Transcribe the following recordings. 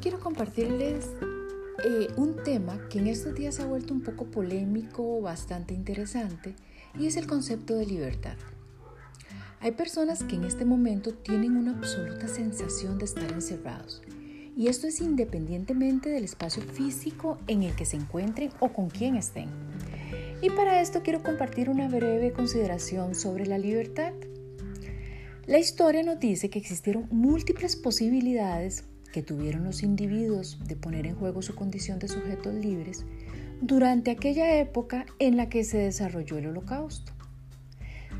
quiero compartirles eh, un tema que en estos días se ha vuelto un poco polémico, bastante interesante, y es el concepto de libertad. Hay personas que en este momento tienen una absoluta sensación de estar encerrados, y esto es independientemente del espacio físico en el que se encuentren o con quién estén. Y para esto quiero compartir una breve consideración sobre la libertad. La historia nos dice que existieron múltiples posibilidades que tuvieron los individuos de poner en juego su condición de sujetos libres durante aquella época en la que se desarrolló el holocausto.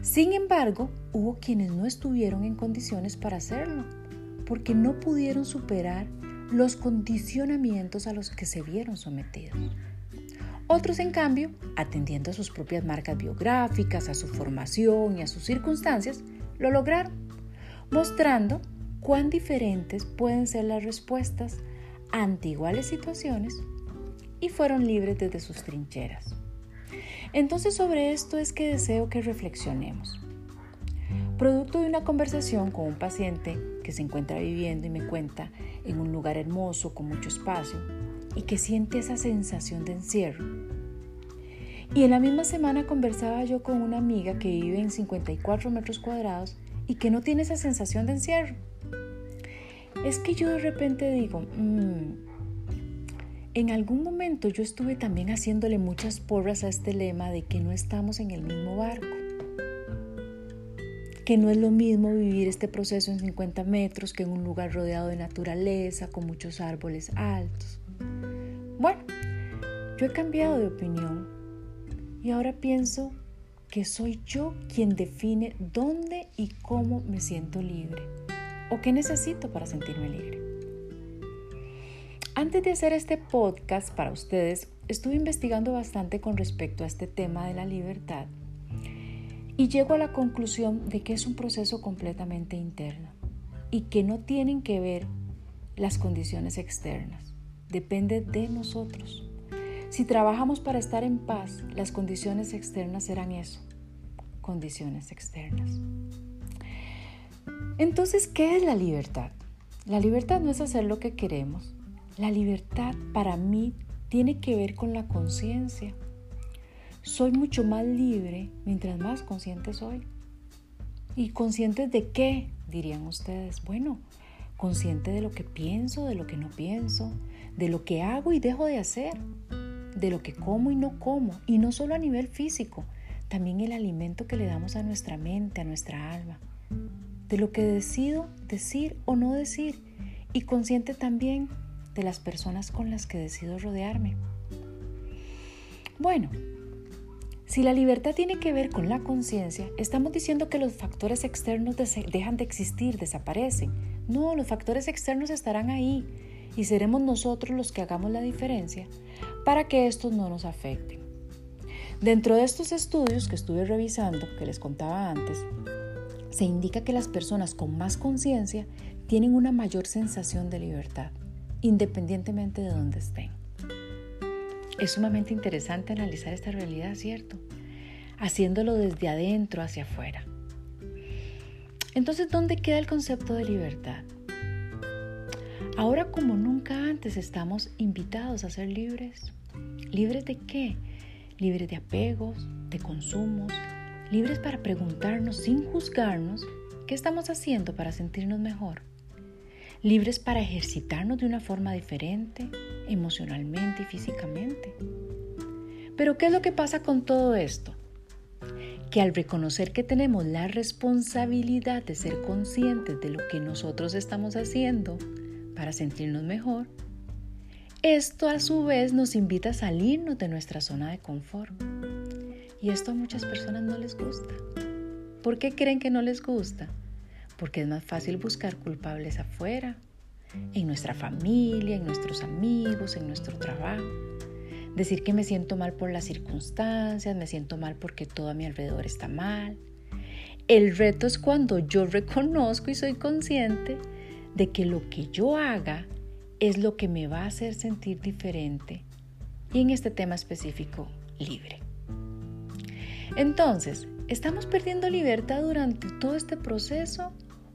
Sin embargo, hubo quienes no estuvieron en condiciones para hacerlo, porque no pudieron superar los condicionamientos a los que se vieron sometidos. Otros, en cambio, atendiendo a sus propias marcas biográficas, a su formación y a sus circunstancias, lo lograron, mostrando cuán diferentes pueden ser las respuestas ante iguales situaciones y fueron libres desde sus trincheras. Entonces sobre esto es que deseo que reflexionemos. Producto de una conversación con un paciente que se encuentra viviendo y me cuenta en un lugar hermoso con mucho espacio y que siente esa sensación de encierro. Y en la misma semana conversaba yo con una amiga que vive en 54 metros cuadrados y que no tiene esa sensación de encierro es que yo de repente digo, mm, en algún momento yo estuve también haciéndole muchas porras a este lema de que no estamos en el mismo barco, que no es lo mismo vivir este proceso en 50 metros que en un lugar rodeado de naturaleza, con muchos árboles altos. Bueno, yo he cambiado de opinión y ahora pienso que soy yo quien define dónde y cómo me siento libre o qué necesito para sentirme libre. Antes de hacer este podcast para ustedes, estuve investigando bastante con respecto a este tema de la libertad y llego a la conclusión de que es un proceso completamente interno y que no tienen que ver las condiciones externas. Depende de nosotros. Si trabajamos para estar en paz, las condiciones externas serán eso, condiciones externas. Entonces, ¿qué es la libertad? La libertad no es hacer lo que queremos. La libertad para mí tiene que ver con la conciencia. Soy mucho más libre mientras más consciente soy. ¿Y conscientes de qué? Dirían ustedes. Bueno, consciente de lo que pienso, de lo que no pienso, de lo que hago y dejo de hacer, de lo que como y no como, y no solo a nivel físico, también el alimento que le damos a nuestra mente, a nuestra alma de lo que decido decir o no decir y consciente también de las personas con las que decido rodearme. Bueno, si la libertad tiene que ver con la conciencia, estamos diciendo que los factores externos dejan de existir, desaparecen. No, los factores externos estarán ahí y seremos nosotros los que hagamos la diferencia para que estos no nos afecten. Dentro de estos estudios que estuve revisando, que les contaba antes, se indica que las personas con más conciencia tienen una mayor sensación de libertad, independientemente de dónde estén. Es sumamente interesante analizar esta realidad, ¿cierto? Haciéndolo desde adentro hacia afuera. Entonces, ¿dónde queda el concepto de libertad? Ahora como nunca antes estamos invitados a ser libres. ¿Libres de qué? Libres de apegos, de consumos, libres para preguntarnos sin juzgarnos qué estamos haciendo para sentirnos mejor, libres para ejercitarnos de una forma diferente, emocionalmente y físicamente. Pero ¿qué es lo que pasa con todo esto? Que al reconocer que tenemos la responsabilidad de ser conscientes de lo que nosotros estamos haciendo para sentirnos mejor, esto a su vez nos invita a salirnos de nuestra zona de confort y esto a muchas personas no les gusta. ¿Por qué creen que no les gusta? Porque es más fácil buscar culpables afuera, en nuestra familia, en nuestros amigos, en nuestro trabajo. Decir que me siento mal por las circunstancias, me siento mal porque todo a mi alrededor está mal. El reto es cuando yo reconozco y soy consciente de que lo que yo haga es lo que me va a hacer sentir diferente y en este tema específico libre. Entonces, ¿estamos perdiendo libertad durante todo este proceso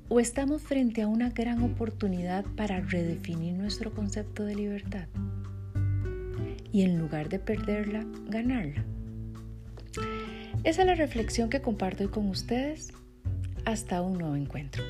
¿O estamos frente a una gran oportunidad para redefinir nuestro concepto de libertad? Y en lugar de perderla, ganarla. Esa es la reflexión que comparto hoy con ustedes. Hasta un nuevo encuentro.